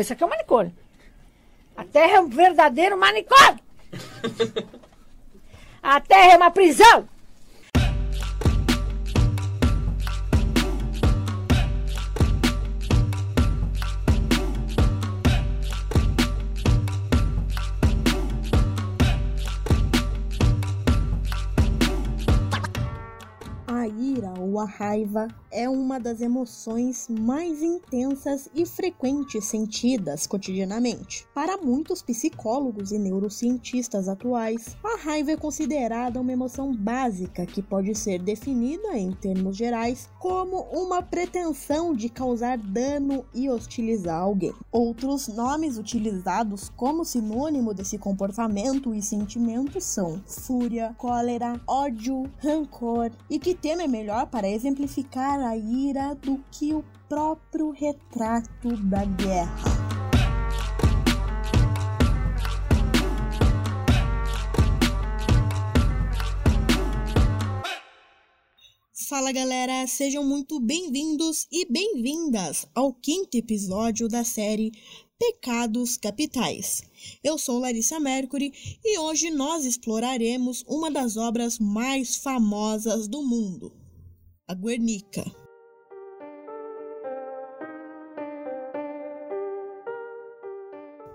Isso aqui é um manicômio. A Terra é um verdadeiro manicômio. A Terra é uma prisão. A raiva é uma das emoções mais intensas e frequentes sentidas cotidianamente. Para muitos psicólogos e neurocientistas atuais, a raiva é considerada uma emoção básica que pode ser definida, em termos gerais, como uma pretensão de causar dano e hostilizar alguém. Outros nomes utilizados como sinônimo desse comportamento e sentimento são fúria, cólera, ódio, rancor e que tema é melhor para para exemplificar a ira do que o próprio retrato da guerra. Fala galera, sejam muito bem-vindos e bem-vindas ao quinto episódio da série Pecados Capitais. Eu sou Larissa Mercury e hoje nós exploraremos uma das obras mais famosas do mundo, a Guernica.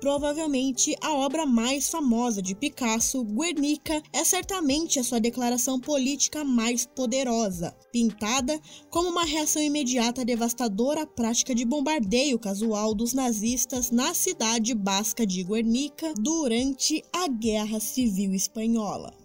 Provavelmente a obra mais famosa de Picasso, Guernica, é certamente a sua declaração política mais poderosa, pintada como uma reação imediata devastadora à prática de bombardeio casual dos nazistas na cidade basca de Guernica durante a Guerra Civil Espanhola.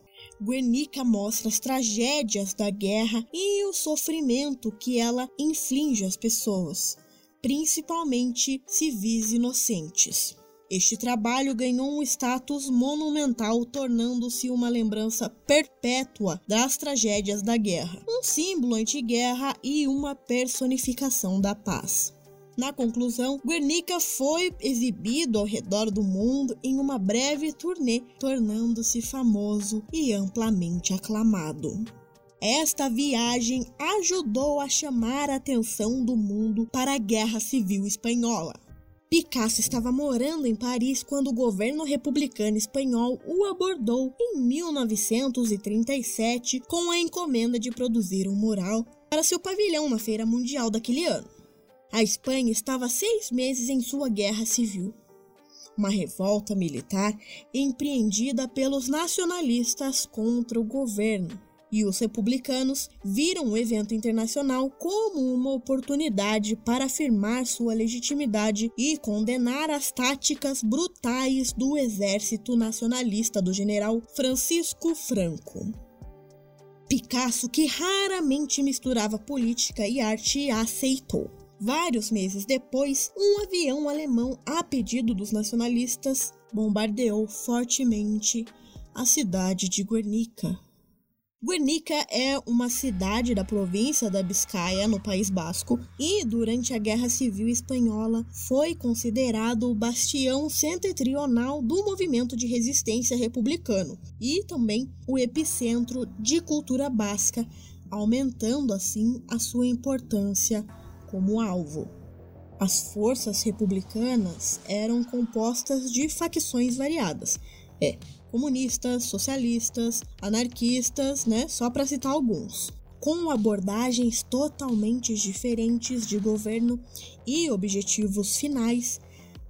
Guernica mostra as tragédias da guerra e o sofrimento que ela inflige às pessoas, principalmente civis inocentes. Este trabalho ganhou um status monumental, tornando-se uma lembrança perpétua das tragédias da guerra, um símbolo anti-guerra e uma personificação da paz. Na conclusão, Guernica foi exibido ao redor do mundo em uma breve turnê, tornando-se famoso e amplamente aclamado. Esta viagem ajudou a chamar a atenção do mundo para a Guerra Civil Espanhola. Picasso estava morando em Paris quando o governo republicano espanhol o abordou em 1937 com a encomenda de produzir um mural para seu pavilhão na Feira Mundial daquele ano. A Espanha estava seis meses em sua guerra civil. Uma revolta militar empreendida pelos nacionalistas contra o governo. E os republicanos viram o evento internacional como uma oportunidade para afirmar sua legitimidade e condenar as táticas brutais do exército nacionalista do general Francisco Franco. Picasso, que raramente misturava política e arte, aceitou. Vários meses depois, um avião alemão, a pedido dos nacionalistas, bombardeou fortemente a cidade de Guernica. Guernica é uma cidade da província da Biscaia, no País Basco, e durante a Guerra Civil Espanhola foi considerado o bastião setentrional do movimento de resistência republicano e também o epicentro de cultura basca, aumentando assim a sua importância como alvo. As forças republicanas eram compostas de facções variadas, é, comunistas, socialistas, anarquistas, né, só para citar alguns, com abordagens totalmente diferentes de governo e objetivos finais,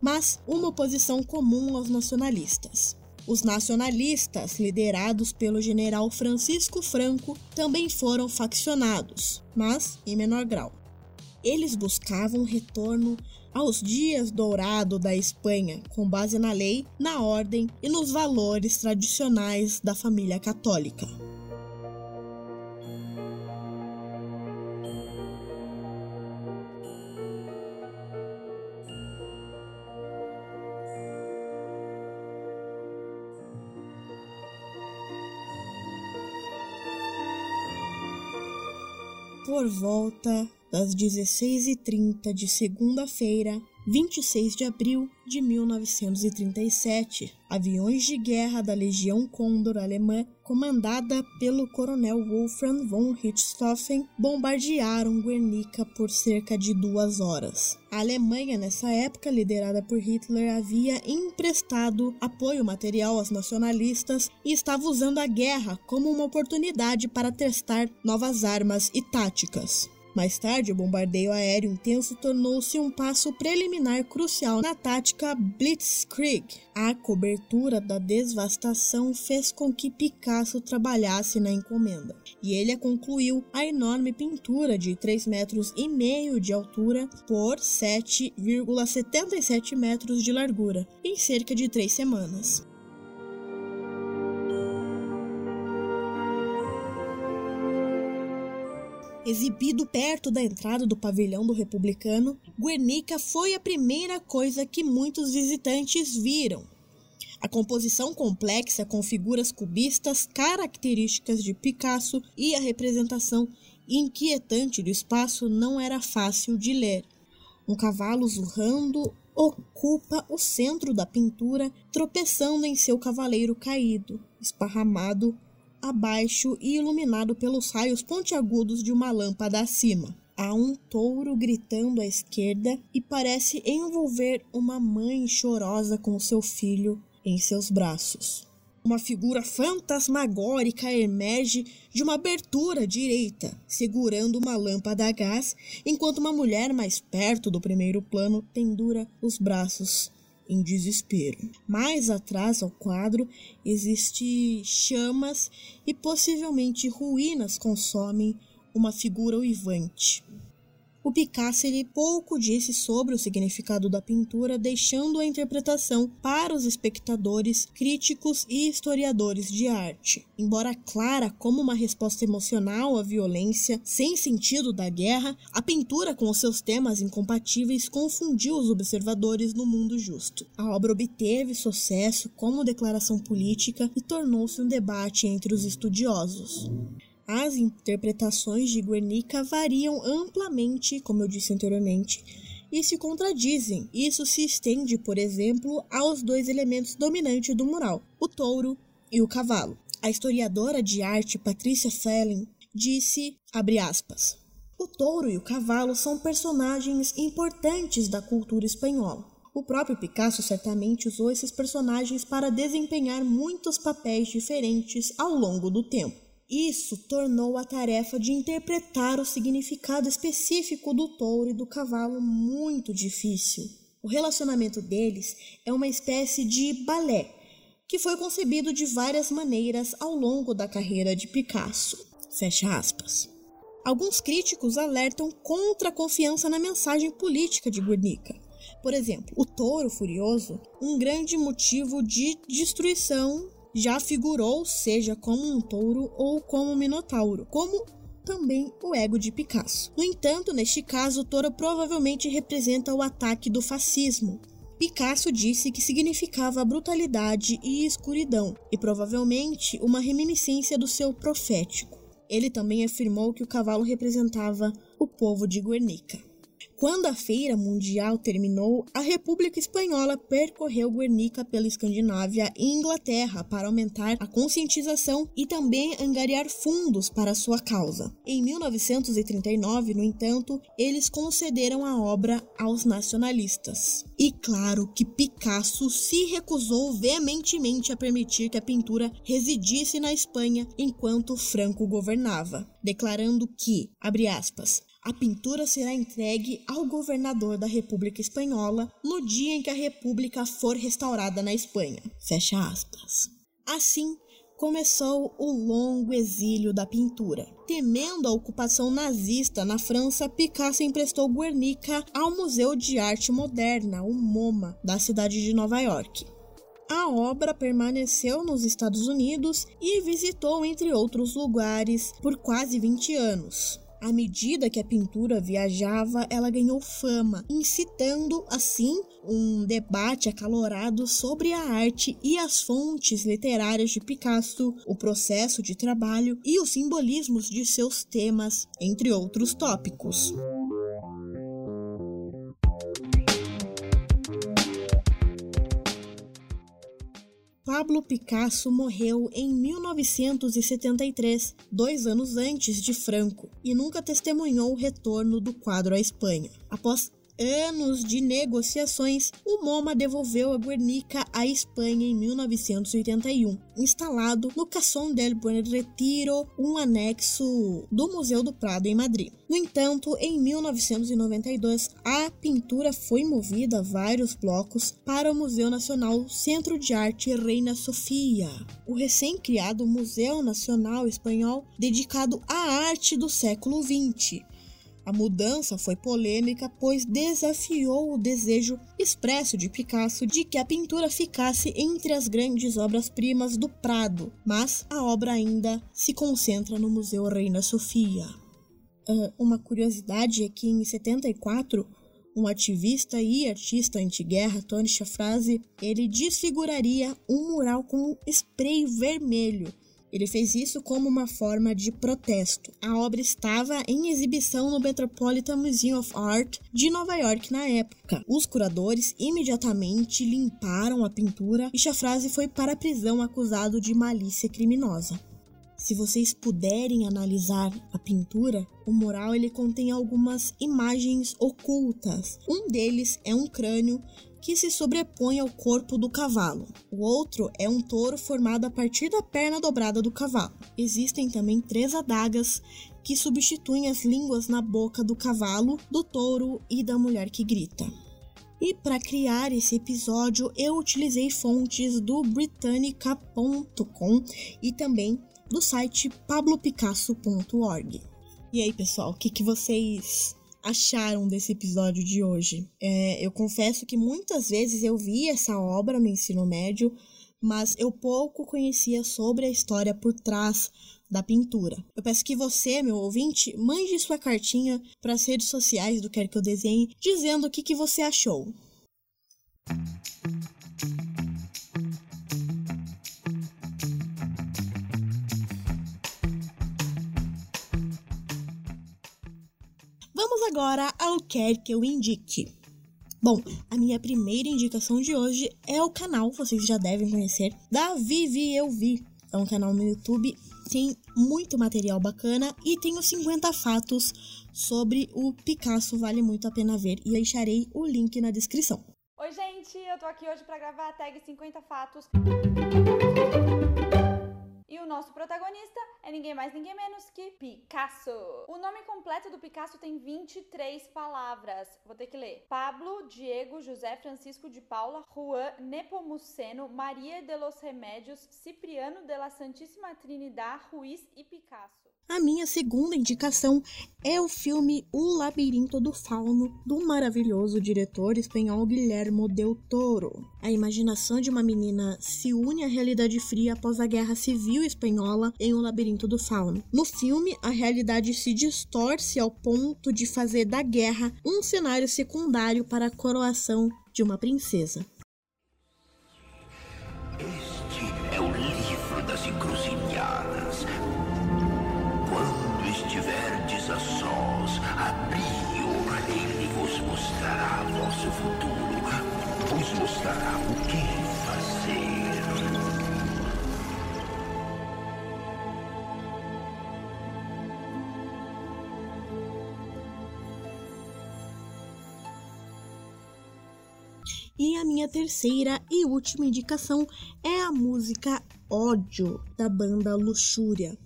mas uma oposição comum aos nacionalistas. Os nacionalistas, liderados pelo general Francisco Franco, também foram faccionados, mas em menor grau. Eles buscavam retorno aos dias dourados da Espanha, com base na lei, na ordem e nos valores tradicionais da família católica. Por volta das 16h30 de segunda-feira, 26 de abril de 1937. Aviões de guerra da Legião Condor alemã, comandada pelo coronel Wolfram von Richthofen, bombardearam Guernica por cerca de duas horas. A Alemanha, nessa época, liderada por Hitler, havia emprestado apoio material aos nacionalistas e estava usando a guerra como uma oportunidade para testar novas armas e táticas. Mais tarde, o bombardeio aéreo intenso tornou-se um passo preliminar crucial na tática Blitzkrieg. A cobertura da devastação fez com que Picasso trabalhasse na encomenda, e ele a concluiu a enorme pintura de 3 metros e meio de altura por 7,77 metros de largura em cerca de três semanas. Exibido perto da entrada do pavilhão do republicano, Guernica foi a primeira coisa que muitos visitantes viram. A composição complexa com figuras cubistas características de Picasso e a representação inquietante do espaço não era fácil de ler. Um cavalo zurrando ocupa o centro da pintura, tropeçando em seu cavaleiro caído, esparramado abaixo e iluminado pelos raios pontiagudos de uma lâmpada acima. Há um touro gritando à esquerda e parece envolver uma mãe chorosa com seu filho em seus braços. Uma figura fantasmagórica emerge de uma abertura direita, segurando uma lâmpada a gás, enquanto uma mulher mais perto do primeiro plano pendura os braços em desespero. Mais atrás ao quadro existe chamas e possivelmente ruínas consomem uma figura uivante. O Picasso ele pouco disse sobre o significado da pintura, deixando a interpretação para os espectadores, críticos e historiadores de arte. Embora clara como uma resposta emocional à violência sem sentido da guerra, a pintura com os seus temas incompatíveis confundiu os observadores no mundo justo. A obra obteve sucesso como declaração política e tornou-se um debate entre os estudiosos. As interpretações de Guernica variam amplamente, como eu disse anteriormente, e se contradizem. Isso se estende, por exemplo, aos dois elementos dominantes do mural, o touro e o cavalo. A historiadora de arte Patricia Felling disse, aspas, o touro e o cavalo são personagens importantes da cultura espanhola. O próprio Picasso certamente usou esses personagens para desempenhar muitos papéis diferentes ao longo do tempo. Isso tornou a tarefa de interpretar o significado específico do touro e do cavalo muito difícil. O relacionamento deles é uma espécie de balé, que foi concebido de várias maneiras ao longo da carreira de Picasso. Fecha aspas. Alguns críticos alertam contra a confiança na mensagem política de Guernica. Por exemplo, o touro furioso, um grande motivo de destruição já figurou seja como um touro ou como um minotauro, como também o ego de Picasso. No entanto, neste caso, o touro provavelmente representa o ataque do fascismo. Picasso disse que significava brutalidade e escuridão, e provavelmente uma reminiscência do seu profético. Ele também afirmou que o cavalo representava o povo de Guernica. Quando a Feira Mundial terminou, a República Espanhola percorreu Guernica pela Escandinávia e Inglaterra para aumentar a conscientização e também angariar fundos para sua causa. Em 1939, no entanto, eles concederam a obra aos nacionalistas. E claro que Picasso se recusou veementemente a permitir que a pintura residisse na Espanha enquanto Franco governava, declarando que, abre aspas, a pintura será entregue ao governador da República Espanhola no dia em que a República for restaurada na Espanha. Fecha aspas. Assim, começou o longo exílio da pintura. Temendo a ocupação nazista na França, Picasso emprestou Guernica ao Museu de Arte Moderna, o MoMA, da cidade de Nova York. A obra permaneceu nos Estados Unidos e visitou, entre outros lugares, por quase 20 anos. À medida que a pintura viajava, ela ganhou fama, incitando assim um debate acalorado sobre a arte e as fontes literárias de Picasso, o processo de trabalho e os simbolismos de seus temas, entre outros tópicos. Pablo Picasso morreu em 1973, dois anos antes de Franco, e nunca testemunhou o retorno do quadro à Espanha. Após anos de negociações, o MoMA devolveu a Guernica à Espanha em 1981, instalado no Casson del Buen Retiro, um anexo do Museu do Prado em Madrid. No entanto, em 1992, a pintura foi movida a vários blocos para o Museu Nacional Centro de Arte Reina Sofia, o recém-criado Museu Nacional Espanhol dedicado à arte do século XX. A mudança foi polêmica, pois desafiou o desejo expresso de Picasso de que a pintura ficasse entre as grandes obras-primas do Prado, mas a obra ainda se concentra no Museu Reina Sofia. Uh, uma curiosidade é que em 74, um ativista e artista antiguerra, Tony Chafrazi, ele desfiguraria um mural com spray vermelho ele fez isso como uma forma de protesto. A obra estava em exibição no Metropolitan Museum of Art de Nova York na época. Os curadores imediatamente limparam a pintura e Chafrazi foi para a prisão acusado de malícia criminosa. Se vocês puderem analisar a pintura, o mural ele contém algumas imagens ocultas. Um deles é um crânio que se sobrepõe ao corpo do cavalo. O outro é um touro formado a partir da perna dobrada do cavalo. Existem também três adagas que substituem as línguas na boca do cavalo, do touro e da mulher que grita. E para criar esse episódio, eu utilizei fontes do Britannica.com e também do site pablopicasso.org. E aí, pessoal, o que, que vocês acharam desse episódio de hoje. É, eu confesso que muitas vezes eu vi essa obra no ensino médio, mas eu pouco conhecia sobre a história por trás da pintura. Eu peço que você, meu ouvinte, mande sua cartinha para as redes sociais do Quer Que Eu Desenhe, dizendo o que, que você achou. Agora ao Quer Que Eu Indique. Bom, a minha primeira indicação de hoje é o canal, vocês já devem conhecer, da Vivi Eu Vi. É um canal no YouTube, tem muito material bacana e tem os 50 fatos sobre o Picasso, vale muito a pena ver e deixarei o link na descrição. Oi, gente, eu tô aqui hoje para gravar a tag 50 fatos. E o nosso protagonista é ninguém mais, ninguém menos que Picasso. O nome completo do Picasso tem 23 palavras. Vou ter que ler. Pablo, Diego, José Francisco de Paula, Juan Nepomuceno, Maria de los Remédios, Cipriano de la Santíssima Trinidad, Ruiz e Picasso. A minha segunda indicação é o filme O Labirinto do Fauno, do maravilhoso diretor espanhol Guillermo del Toro. A imaginação de uma menina se une à realidade fria após a Guerra Civil Espanhola em O Labirinto do Fauno. No filme, a realidade se distorce ao ponto de fazer da guerra um cenário secundário para a coroação de uma princesa. Este é o livro das encruzilhadas estiverdes a sós, abri-o, ele vos mostrará vosso futuro, vos mostrará o que terceira e última indicação é a música Ódio da banda Luxúria.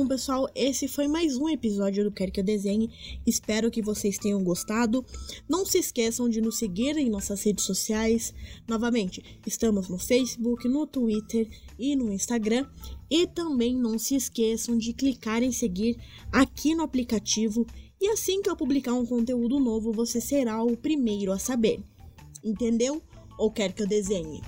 Bom, pessoal, esse foi mais um episódio do Quer Que Eu Desenhe. Espero que vocês tenham gostado. Não se esqueçam de nos seguir em nossas redes sociais. Novamente, estamos no Facebook, no Twitter e no Instagram. E também não se esqueçam de clicar em seguir aqui no aplicativo. E assim que eu publicar um conteúdo novo, você será o primeiro a saber. Entendeu? Ou quer que eu desenhe?